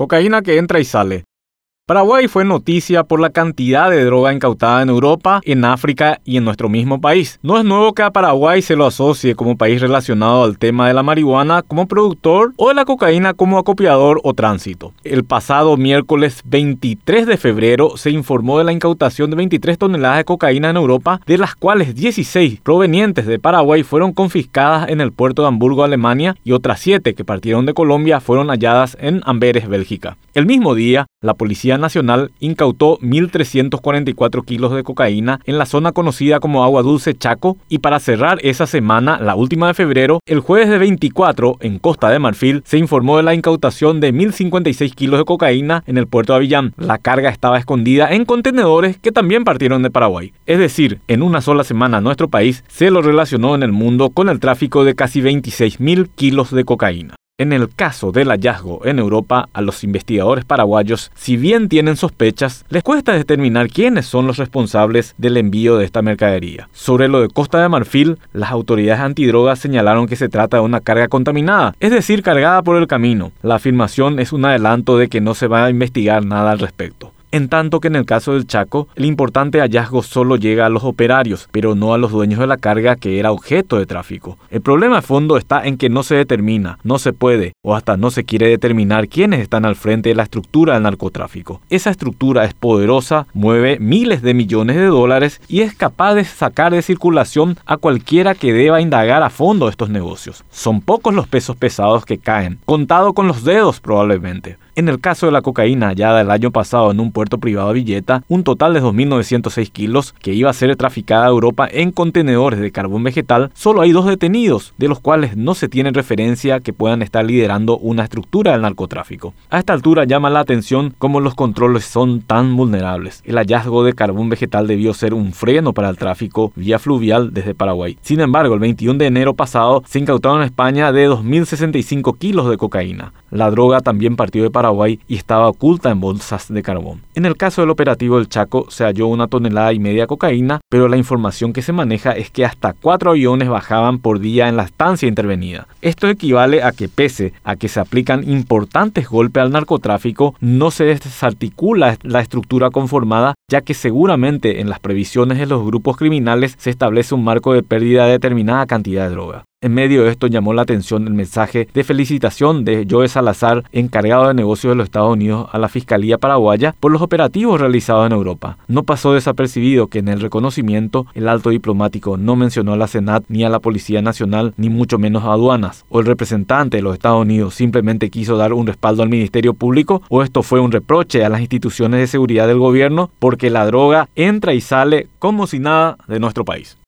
Cocaína que entra y sale. Paraguay fue noticia por la cantidad de droga incautada en Europa, en África y en nuestro mismo país. No es nuevo que a Paraguay se lo asocie como país relacionado al tema de la marihuana como productor o de la cocaína como acopiador o tránsito. El pasado miércoles 23 de febrero se informó de la incautación de 23 toneladas de cocaína en Europa, de las cuales 16 provenientes de Paraguay fueron confiscadas en el puerto de Hamburgo, Alemania, y otras 7 que partieron de Colombia fueron halladas en Amberes, Bélgica. El mismo día, la Policía Nacional incautó 1.344 kilos de cocaína en la zona conocida como Agua Dulce Chaco y para cerrar esa semana, la última de febrero, el jueves de 24 en Costa de Marfil se informó de la incautación de 1.056 kilos de cocaína en el puerto de Avillán. La carga estaba escondida en contenedores que también partieron de Paraguay. Es decir, en una sola semana nuestro país se lo relacionó en el mundo con el tráfico de casi 26.000 kilos de cocaína. En el caso del hallazgo en Europa, a los investigadores paraguayos, si bien tienen sospechas, les cuesta determinar quiénes son los responsables del envío de esta mercadería. Sobre lo de Costa de Marfil, las autoridades antidrogas señalaron que se trata de una carga contaminada, es decir, cargada por el camino. La afirmación es un adelanto de que no se va a investigar nada al respecto en tanto que en el caso del Chaco, el importante hallazgo solo llega a los operarios, pero no a los dueños de la carga que era objeto de tráfico. El problema de fondo está en que no se determina, no se puede o hasta no se quiere determinar quiénes están al frente de la estructura del narcotráfico. Esa estructura es poderosa, mueve miles de millones de dólares y es capaz de sacar de circulación a cualquiera que deba indagar a fondo estos negocios. Son pocos los pesos pesados que caen, contado con los dedos probablemente. En el caso de la cocaína hallada el año pasado en un puerto privado de Villeta, un total de 2.906 kilos que iba a ser traficada a Europa en contenedores de carbón vegetal, solo hay dos detenidos, de los cuales no se tiene referencia que puedan estar liderando una estructura del narcotráfico. A esta altura llama la atención cómo los controles son tan vulnerables. El hallazgo de carbón vegetal debió ser un freno para el tráfico vía fluvial desde Paraguay. Sin embargo, el 21 de enero pasado se incautaron en España de 2.065 kilos de cocaína. La droga también partió de Paraguay y estaba oculta en bolsas de carbón. En el caso del operativo del Chaco se halló una tonelada y media de cocaína, pero la información que se maneja es que hasta cuatro aviones bajaban por día en la estancia intervenida. Esto equivale a que pese a que se aplican importantes golpes al narcotráfico, no se desarticula la estructura conformada, ya que seguramente en las previsiones de los grupos criminales se establece un marco de pérdida de determinada cantidad de droga. En medio de esto llamó la atención el mensaje de felicitación de Joe Salazar, encargado de negocios de los Estados Unidos, a la Fiscalía paraguaya por los operativos realizados en Europa. No pasó desapercibido que en el reconocimiento el alto diplomático no mencionó a la Senat ni a la Policía Nacional, ni mucho menos a aduanas, o el representante de los Estados Unidos simplemente quiso dar un respaldo al Ministerio Público, o esto fue un reproche a las instituciones de seguridad del gobierno porque la droga entra y sale como si nada de nuestro país.